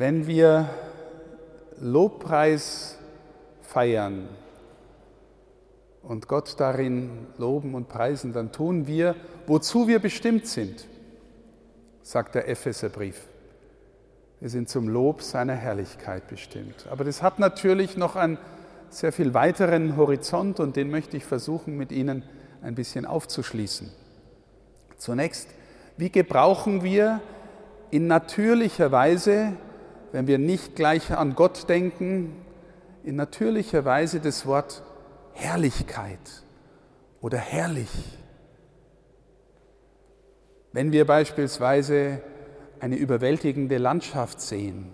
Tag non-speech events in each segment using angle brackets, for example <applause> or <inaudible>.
Wenn wir Lobpreis feiern und Gott darin loben und preisen, dann tun wir, wozu wir bestimmt sind, sagt der Epheserbrief. Wir sind zum Lob seiner Herrlichkeit bestimmt. Aber das hat natürlich noch einen sehr viel weiteren Horizont und den möchte ich versuchen mit Ihnen ein bisschen aufzuschließen. Zunächst, wie gebrauchen wir in natürlicher Weise, wenn wir nicht gleich an Gott denken, in natürlicher Weise das Wort Herrlichkeit oder herrlich. Wenn wir beispielsweise eine überwältigende Landschaft sehen,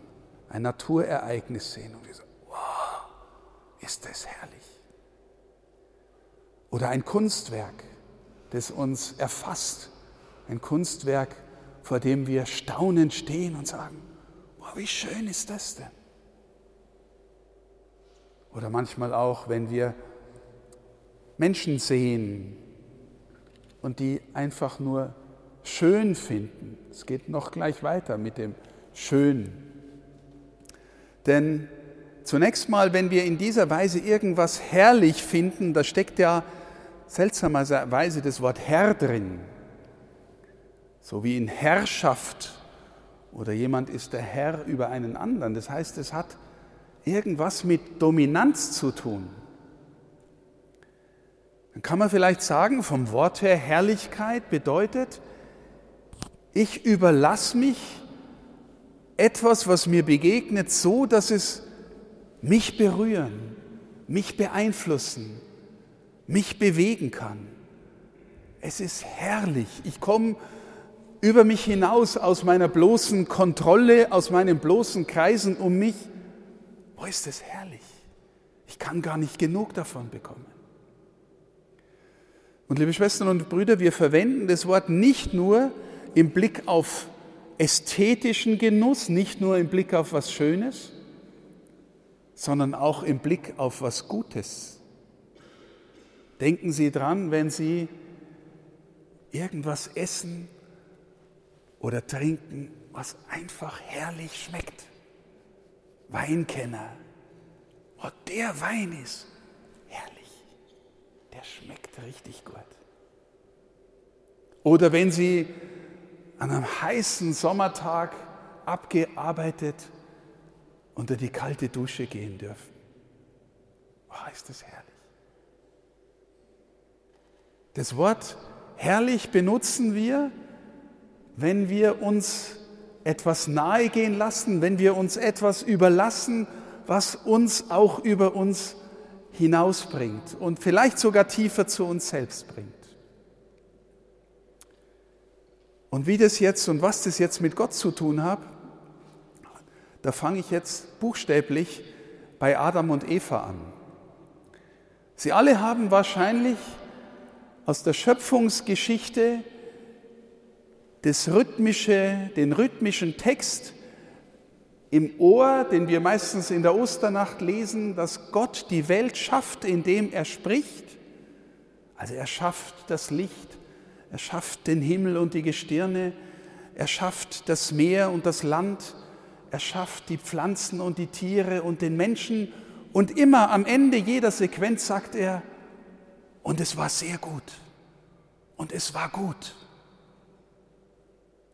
ein Naturereignis sehen und wir sagen, wow, ist das herrlich. Oder ein Kunstwerk, das uns erfasst, ein Kunstwerk, vor dem wir staunend stehen und sagen, wie schön ist das denn? Oder manchmal auch, wenn wir Menschen sehen und die einfach nur schön finden. Es geht noch gleich weiter mit dem Schön. Denn zunächst mal, wenn wir in dieser Weise irgendwas herrlich finden, da steckt ja seltsamerweise das Wort Herr drin. So wie in Herrschaft oder jemand ist der Herr über einen anderen. Das heißt, es hat irgendwas mit Dominanz zu tun. Dann kann man vielleicht sagen, vom Wort her Herrlichkeit bedeutet, ich überlasse mich etwas, was mir begegnet, so, dass es mich berühren, mich beeinflussen, mich bewegen kann. Es ist herrlich. Ich komme über mich hinaus aus meiner bloßen Kontrolle, aus meinen bloßen Kreisen um mich. Wo ist es herrlich? Ich kann gar nicht genug davon bekommen. Und liebe Schwestern und Brüder, wir verwenden das Wort nicht nur im Blick auf ästhetischen Genuss, nicht nur im Blick auf was Schönes, sondern auch im Blick auf was Gutes. Denken Sie dran, wenn Sie irgendwas essen oder trinken, was einfach herrlich schmeckt. Weinkenner. Oh, der Wein ist der schmeckt richtig gut. Oder wenn Sie an einem heißen Sommertag abgearbeitet unter die kalte Dusche gehen dürfen. Oh, ist das herrlich. Das Wort herrlich benutzen wir, wenn wir uns etwas nahegehen lassen, wenn wir uns etwas überlassen, was uns auch über uns hinausbringt und vielleicht sogar tiefer zu uns selbst bringt. Und wie das jetzt und was das jetzt mit Gott zu tun hat, da fange ich jetzt buchstäblich bei Adam und Eva an. Sie alle haben wahrscheinlich aus der Schöpfungsgeschichte das rhythmische, den rhythmischen Text im Ohr, den wir meistens in der Osternacht lesen, dass Gott die Welt schafft, indem er spricht. Also er schafft das Licht, er schafft den Himmel und die Gestirne, er schafft das Meer und das Land, er schafft die Pflanzen und die Tiere und den Menschen. Und immer am Ende jeder Sequenz sagt er, und es war sehr gut. Und es war gut.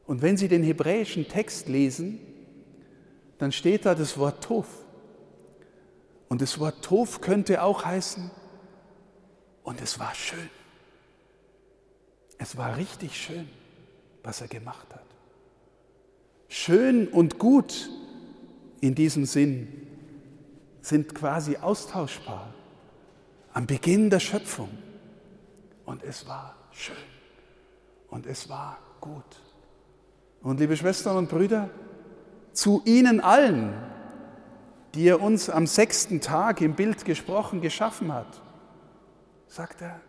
Und wenn Sie den hebräischen Text lesen, dann steht da das Wort Tof. Und das Wort Tof könnte auch heißen, und es war schön. Es war richtig schön, was er gemacht hat. Schön und gut in diesem Sinn sind quasi austauschbar am Beginn der Schöpfung. Und es war schön und es war gut. Und liebe Schwestern und Brüder, zu ihnen allen, die er uns am sechsten Tag im Bild gesprochen geschaffen hat, sagt er,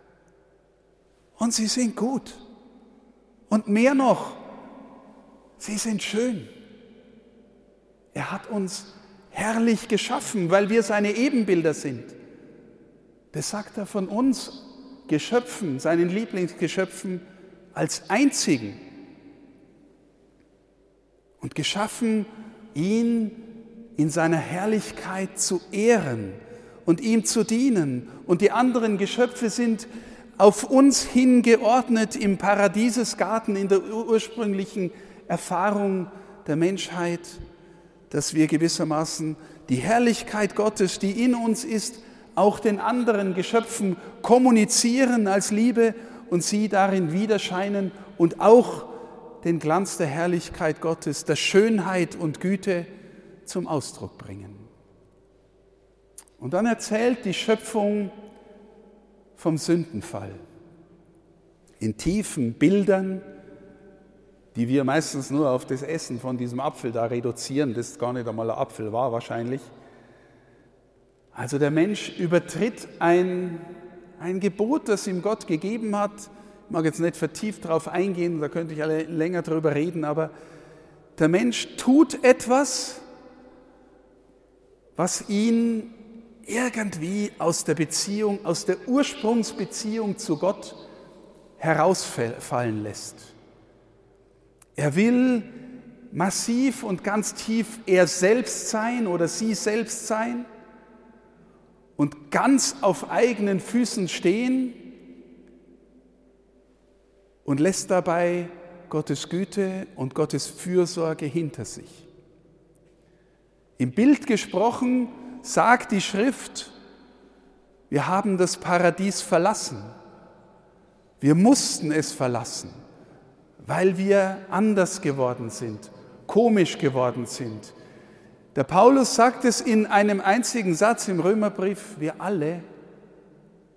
und sie sind gut. Und mehr noch, sie sind schön. Er hat uns herrlich geschaffen, weil wir seine Ebenbilder sind. Das sagt er von uns Geschöpfen, seinen Lieblingsgeschöpfen, als einzigen und geschaffen ihn in seiner Herrlichkeit zu ehren und ihm zu dienen. Und die anderen Geschöpfe sind auf uns hingeordnet im Paradiesesgarten, in der ursprünglichen Erfahrung der Menschheit, dass wir gewissermaßen die Herrlichkeit Gottes, die in uns ist, auch den anderen Geschöpfen kommunizieren als Liebe und sie darin widerscheinen und auch den Glanz der Herrlichkeit Gottes, der Schönheit und Güte zum Ausdruck bringen. Und dann erzählt die Schöpfung vom Sündenfall in tiefen Bildern, die wir meistens nur auf das Essen von diesem Apfel da reduzieren, das gar nicht einmal ein Apfel war wahrscheinlich. Also der Mensch übertritt ein, ein Gebot, das ihm Gott gegeben hat. Mag jetzt nicht vertieft darauf eingehen, da könnte ich alle länger darüber reden, aber der Mensch tut etwas, was ihn irgendwie aus der Beziehung, aus der Ursprungsbeziehung zu Gott herausfallen lässt. Er will massiv und ganz tief er selbst sein oder sie selbst sein und ganz auf eigenen Füßen stehen und lässt dabei Gottes Güte und Gottes Fürsorge hinter sich. Im Bild gesprochen sagt die Schrift, wir haben das Paradies verlassen. Wir mussten es verlassen, weil wir anders geworden sind, komisch geworden sind, der Paulus sagt es in einem einzigen Satz im Römerbrief, wir alle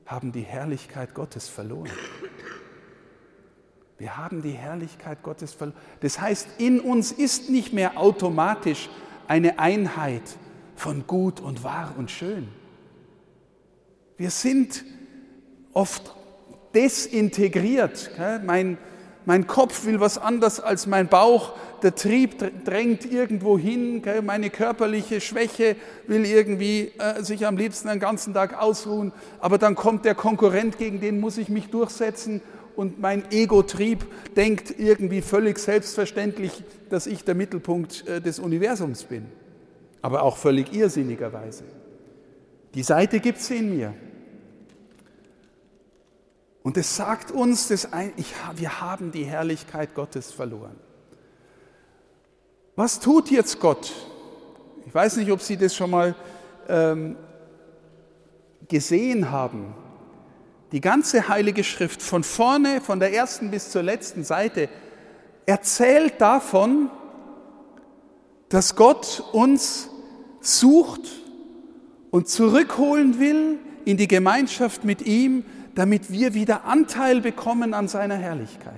haben die Herrlichkeit Gottes verloren. Wir haben die Herrlichkeit Gottes verloren. Das heißt, in uns ist nicht mehr automatisch eine Einheit von gut und wahr und schön. Wir sind oft desintegriert. Mein, mein Kopf will was anderes als mein Bauch der Trieb drängt irgendwo hin, meine körperliche Schwäche will irgendwie äh, sich am liebsten den ganzen Tag ausruhen, aber dann kommt der Konkurrent, gegen den muss ich mich durchsetzen und mein Ego-Trieb denkt irgendwie völlig selbstverständlich, dass ich der Mittelpunkt äh, des Universums bin, aber auch völlig irrsinnigerweise. Die Seite gibt es in mir. Und es sagt uns, dass wir haben die Herrlichkeit Gottes verloren. Was tut jetzt Gott? Ich weiß nicht, ob Sie das schon mal ähm, gesehen haben. Die ganze Heilige Schrift von vorne, von der ersten bis zur letzten Seite, erzählt davon, dass Gott uns sucht und zurückholen will in die Gemeinschaft mit ihm, damit wir wieder Anteil bekommen an seiner Herrlichkeit.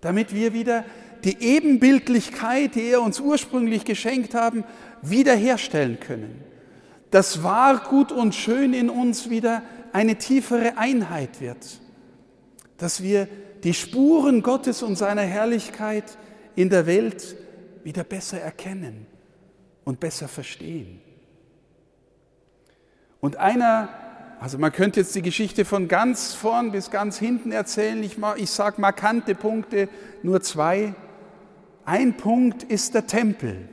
Damit wir wieder die Ebenbildlichkeit, die er uns ursprünglich geschenkt haben, wiederherstellen können. Das wahr, gut und schön in uns wieder eine tiefere Einheit wird. Dass wir die Spuren Gottes und seiner Herrlichkeit in der Welt wieder besser erkennen und besser verstehen. Und einer, also man könnte jetzt die Geschichte von ganz vorn bis ganz hinten erzählen, ich, ich sage markante Punkte, nur zwei. Ein Punkt ist der Tempel.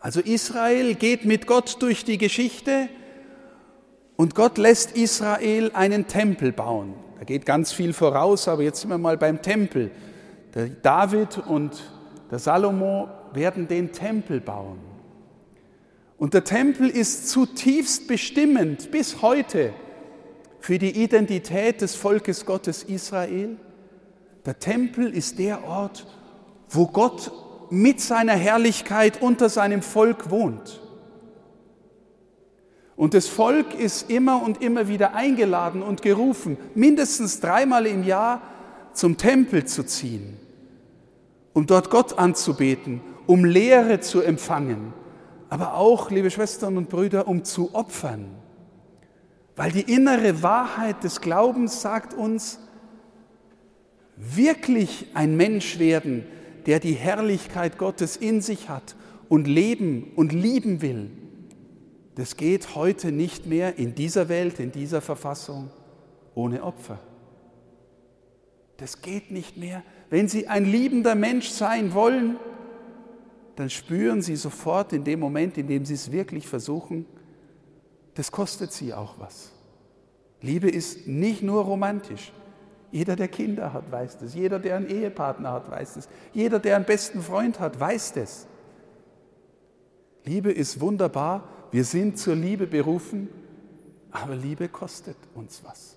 Also Israel geht mit Gott durch die Geschichte und Gott lässt Israel einen Tempel bauen. Da geht ganz viel voraus, aber jetzt sind wir mal beim Tempel. Der David und der Salomo werden den Tempel bauen. Und der Tempel ist zutiefst bestimmend bis heute für die Identität des Volkes Gottes Israel der Tempel ist der Ort, wo Gott mit seiner Herrlichkeit unter seinem Volk wohnt. Und das Volk ist immer und immer wieder eingeladen und gerufen, mindestens dreimal im Jahr zum Tempel zu ziehen, um dort Gott anzubeten, um Lehre zu empfangen, aber auch, liebe Schwestern und Brüder, um zu opfern. Weil die innere Wahrheit des Glaubens sagt uns, wirklich ein Mensch werden, der die Herrlichkeit Gottes in sich hat und leben und lieben will, das geht heute nicht mehr in dieser Welt, in dieser Verfassung ohne Opfer. Das geht nicht mehr. Wenn Sie ein liebender Mensch sein wollen, dann spüren sie sofort in dem Moment, in dem sie es wirklich versuchen, das kostet sie auch was. Liebe ist nicht nur romantisch. Jeder, der Kinder hat, weiß das. Jeder, der einen Ehepartner hat, weiß das. Jeder, der einen besten Freund hat, weiß das. Liebe ist wunderbar. Wir sind zur Liebe berufen, aber Liebe kostet uns was.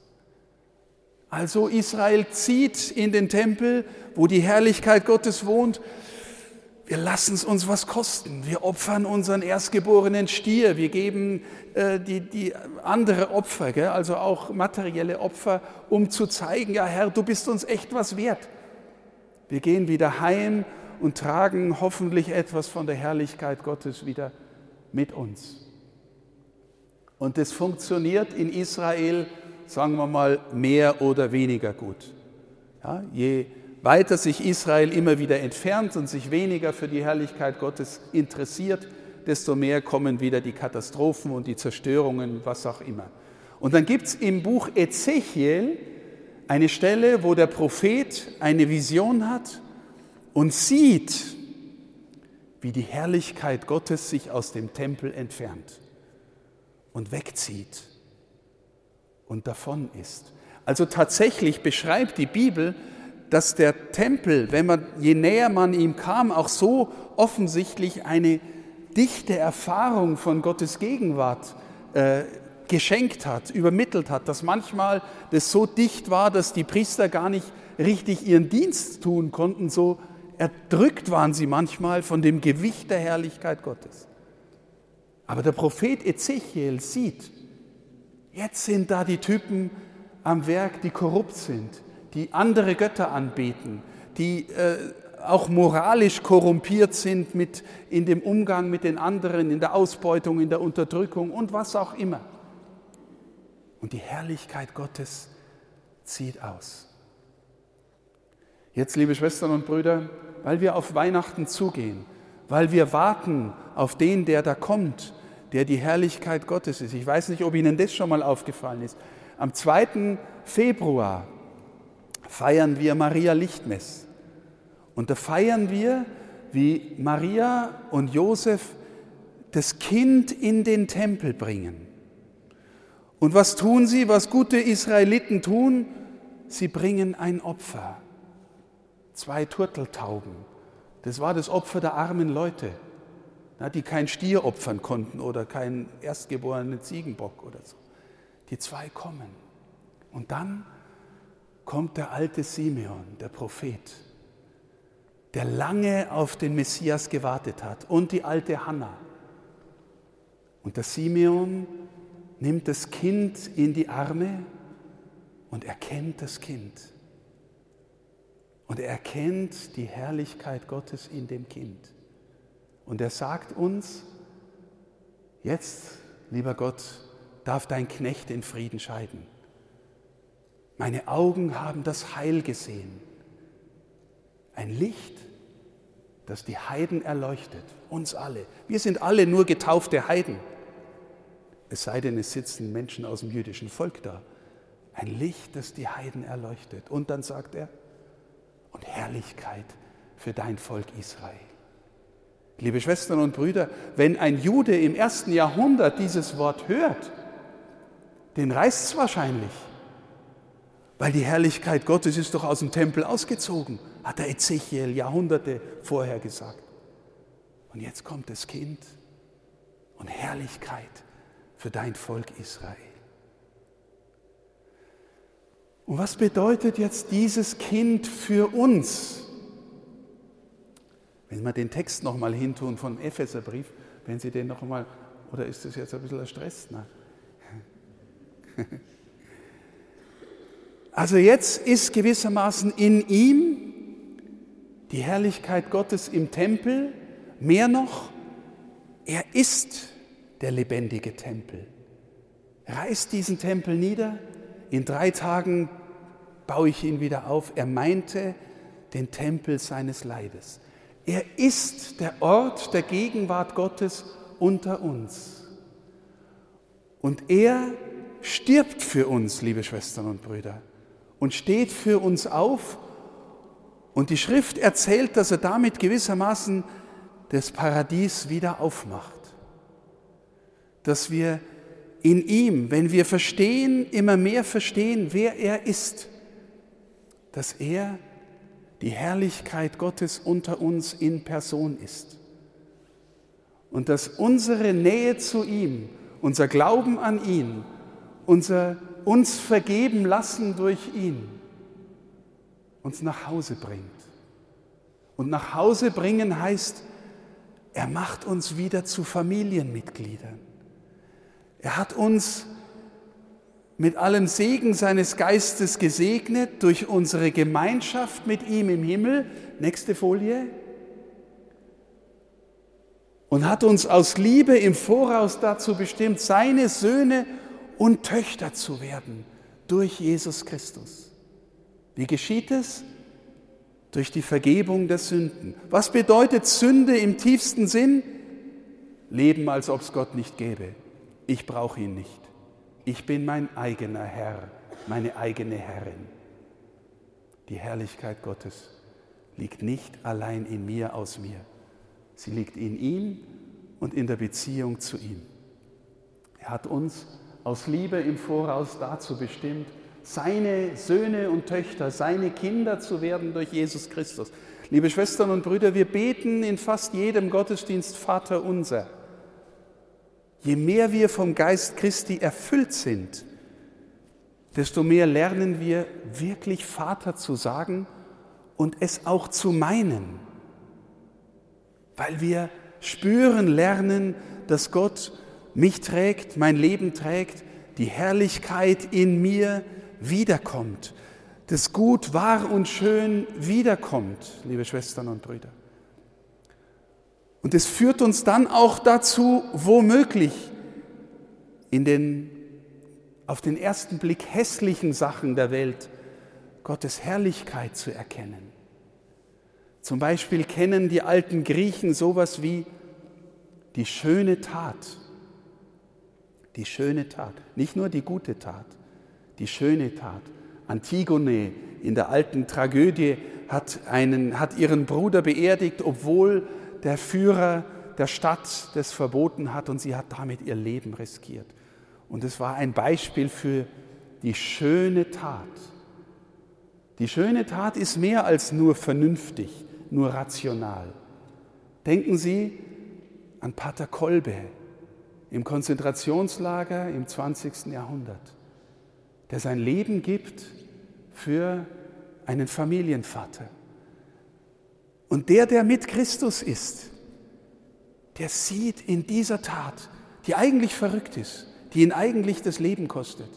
Also Israel zieht in den Tempel, wo die Herrlichkeit Gottes wohnt. Wir lassen es uns was kosten. Wir opfern unseren erstgeborenen Stier. Wir geben äh, die, die andere Opfer, gell? also auch materielle Opfer, um zu zeigen, ja Herr, du bist uns echt was wert. Wir gehen wieder heim und tragen hoffentlich etwas von der Herrlichkeit Gottes wieder mit uns. Und es funktioniert in Israel sagen wir mal, mehr oder weniger gut. Ja, je weiter sich Israel immer wieder entfernt und sich weniger für die Herrlichkeit Gottes interessiert, desto mehr kommen wieder die Katastrophen und die Zerstörungen, was auch immer. Und dann gibt es im Buch Ezechiel eine Stelle, wo der Prophet eine Vision hat und sieht, wie die Herrlichkeit Gottes sich aus dem Tempel entfernt und wegzieht und davon ist. Also tatsächlich beschreibt die Bibel, dass der Tempel, wenn man, je näher man ihm kam, auch so offensichtlich eine dichte Erfahrung von Gottes Gegenwart äh, geschenkt hat, übermittelt hat, dass manchmal das so dicht war, dass die Priester gar nicht richtig ihren Dienst tun konnten, so erdrückt waren sie manchmal von dem Gewicht der Herrlichkeit Gottes. Aber der Prophet Ezechiel sieht, Jetzt sind da die Typen am Werk, die korrupt sind, die andere Götter anbeten, die äh, auch moralisch korrumpiert sind mit, in dem Umgang mit den anderen, in der Ausbeutung, in der Unterdrückung und was auch immer. Und die Herrlichkeit Gottes zieht aus. Jetzt, liebe Schwestern und Brüder, weil wir auf Weihnachten zugehen, weil wir warten auf den, der da kommt, der die Herrlichkeit Gottes ist. Ich weiß nicht, ob Ihnen das schon mal aufgefallen ist. Am 2. Februar feiern wir Maria Lichtmess. Und da feiern wir, wie Maria und Josef das Kind in den Tempel bringen. Und was tun sie, was gute Israeliten tun? Sie bringen ein Opfer. Zwei Turteltauben. Das war das Opfer der armen Leute die kein Stier opfern konnten oder keinen erstgeborenen Ziegenbock oder so. Die zwei kommen. Und dann kommt der alte Simeon, der Prophet, der lange auf den Messias gewartet hat, und die alte Hanna. Und der Simeon nimmt das Kind in die Arme und erkennt das Kind. Und er erkennt die Herrlichkeit Gottes in dem Kind. Und er sagt uns, jetzt, lieber Gott, darf dein Knecht in Frieden scheiden. Meine Augen haben das Heil gesehen. Ein Licht, das die Heiden erleuchtet, uns alle. Wir sind alle nur getaufte Heiden. Es sei denn, es sitzen Menschen aus dem jüdischen Volk da. Ein Licht, das die Heiden erleuchtet. Und dann sagt er, und Herrlichkeit für dein Volk Israel. Liebe Schwestern und Brüder, wenn ein Jude im ersten Jahrhundert dieses Wort hört, den reißt es wahrscheinlich, weil die Herrlichkeit Gottes ist doch aus dem Tempel ausgezogen, hat der Ezechiel Jahrhunderte vorher gesagt. Und jetzt kommt das Kind und Herrlichkeit für dein Volk Israel. Und was bedeutet jetzt dieses Kind für uns? Wenn wir den Text nochmal hintun vom Epheserbrief, wenn Sie den nochmal, oder ist das jetzt ein bisschen ein Stress? Na? <laughs> Also jetzt ist gewissermaßen in ihm die Herrlichkeit Gottes im Tempel, mehr noch, er ist der lebendige Tempel. Reißt diesen Tempel nieder, in drei Tagen baue ich ihn wieder auf. Er meinte den Tempel seines Leibes. Er ist der Ort der Gegenwart Gottes unter uns. Und er stirbt für uns, liebe Schwestern und Brüder, und steht für uns auf. Und die Schrift erzählt, dass er damit gewissermaßen des Paradies wieder aufmacht. Dass wir in ihm, wenn wir verstehen, immer mehr verstehen, wer er ist, dass er die Herrlichkeit Gottes unter uns in Person ist. Und dass unsere Nähe zu ihm, unser Glauben an ihn, unser uns vergeben lassen durch ihn, uns nach Hause bringt. Und nach Hause bringen heißt, er macht uns wieder zu Familienmitgliedern. Er hat uns mit allem Segen seines Geistes gesegnet durch unsere Gemeinschaft mit ihm im Himmel. Nächste Folie. Und hat uns aus Liebe im Voraus dazu bestimmt, seine Söhne und Töchter zu werden durch Jesus Christus. Wie geschieht es? Durch die Vergebung der Sünden. Was bedeutet Sünde im tiefsten Sinn? Leben, als ob es Gott nicht gäbe. Ich brauche ihn nicht. Ich bin mein eigener Herr, meine eigene Herrin. Die Herrlichkeit Gottes liegt nicht allein in mir aus mir. Sie liegt in ihm und in der Beziehung zu ihm. Er hat uns aus Liebe im Voraus dazu bestimmt, seine Söhne und Töchter, seine Kinder zu werden durch Jesus Christus. Liebe Schwestern und Brüder, wir beten in fast jedem Gottesdienst Vater unser. Je mehr wir vom Geist Christi erfüllt sind, desto mehr lernen wir wirklich Vater zu sagen und es auch zu meinen, weil wir spüren lernen, dass Gott mich trägt, mein Leben trägt, die Herrlichkeit in mir wiederkommt, das Gut wahr und schön wiederkommt, liebe Schwestern und Brüder. Und es führt uns dann auch dazu, womöglich in den auf den ersten Blick hässlichen Sachen der Welt Gottes Herrlichkeit zu erkennen. Zum Beispiel kennen die alten Griechen sowas wie die schöne Tat. Die schöne Tat, nicht nur die gute Tat, die schöne Tat. Antigone in der alten Tragödie hat, einen, hat ihren Bruder beerdigt, obwohl der Führer der Stadt das verboten hat und sie hat damit ihr Leben riskiert. Und es war ein Beispiel für die schöne Tat. Die schöne Tat ist mehr als nur vernünftig, nur rational. Denken Sie an Pater Kolbe im Konzentrationslager im 20. Jahrhundert, der sein Leben gibt für einen Familienvater. Und der, der mit Christus ist, der sieht in dieser Tat, die eigentlich verrückt ist, die ihn eigentlich das Leben kostet,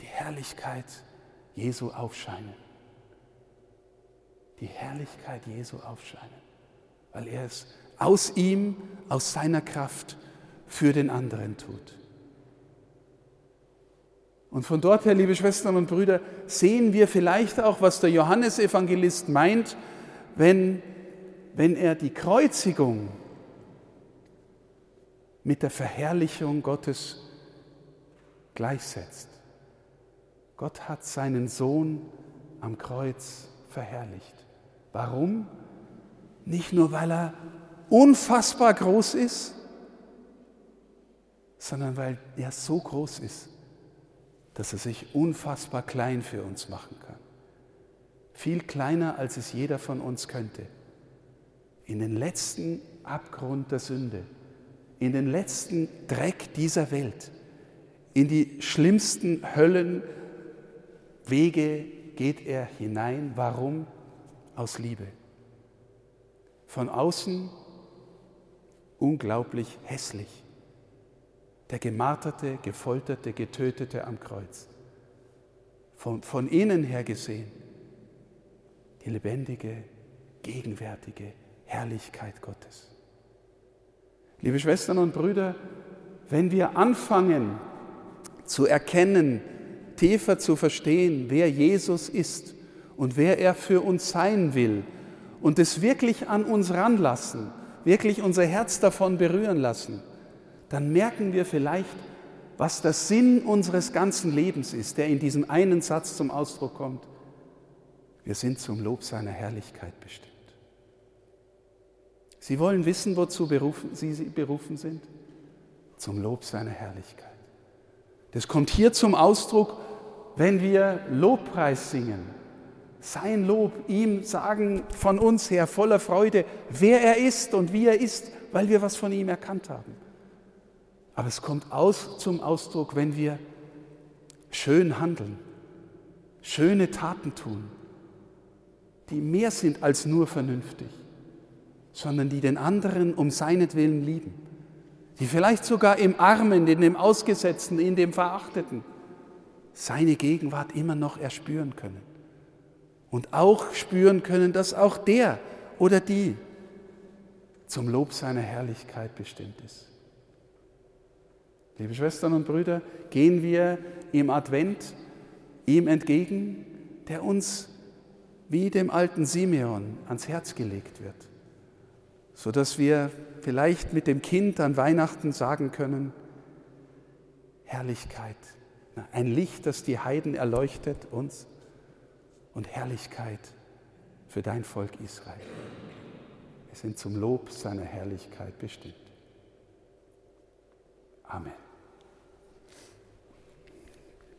die Herrlichkeit Jesu aufscheinen. Die Herrlichkeit Jesu aufscheinen, weil er es aus ihm, aus seiner Kraft für den anderen tut. Und von dort her, liebe Schwestern und Brüder, sehen wir vielleicht auch, was der Johannesevangelist meint, wenn, wenn er die Kreuzigung mit der Verherrlichung Gottes gleichsetzt. Gott hat seinen Sohn am Kreuz verherrlicht. Warum? Nicht nur, weil er unfassbar groß ist, sondern weil er so groß ist, dass er sich unfassbar klein für uns machen kann viel kleiner, als es jeder von uns könnte, in den letzten Abgrund der Sünde, in den letzten Dreck dieser Welt, in die schlimmsten Höllenwege geht er hinein. Warum? Aus Liebe. Von außen unglaublich hässlich. Der gemarterte, gefolterte, getötete am Kreuz. Von, von innen her gesehen die lebendige, gegenwärtige Herrlichkeit Gottes. Liebe Schwestern und Brüder, wenn wir anfangen zu erkennen, tiefer zu verstehen, wer Jesus ist und wer er für uns sein will und es wirklich an uns ranlassen, wirklich unser Herz davon berühren lassen, dann merken wir vielleicht, was der Sinn unseres ganzen Lebens ist, der in diesem einen Satz zum Ausdruck kommt. Wir sind zum Lob seiner Herrlichkeit bestimmt. Sie wollen wissen, wozu berufen, sie berufen sind? Zum Lob seiner Herrlichkeit. Das kommt hier zum Ausdruck, wenn wir Lobpreis singen. Sein Lob, ihm sagen von uns her voller Freude, wer er ist und wie er ist, weil wir was von ihm erkannt haben. Aber es kommt aus zum Ausdruck, wenn wir schön handeln, schöne Taten tun, die mehr sind als nur vernünftig, sondern die den anderen um seinetwillen lieben, die vielleicht sogar im Armen, in dem Ausgesetzten, in dem Verachteten seine Gegenwart immer noch erspüren können. Und auch spüren können, dass auch der oder die zum Lob seiner Herrlichkeit bestimmt ist. Liebe Schwestern und Brüder, gehen wir im Advent ihm entgegen, der uns wie dem alten Simeon ans Herz gelegt wird, sodass wir vielleicht mit dem Kind an Weihnachten sagen können, Herrlichkeit, ein Licht, das die Heiden erleuchtet uns und Herrlichkeit für dein Volk Israel. Wir sind zum Lob seiner Herrlichkeit bestimmt. Amen.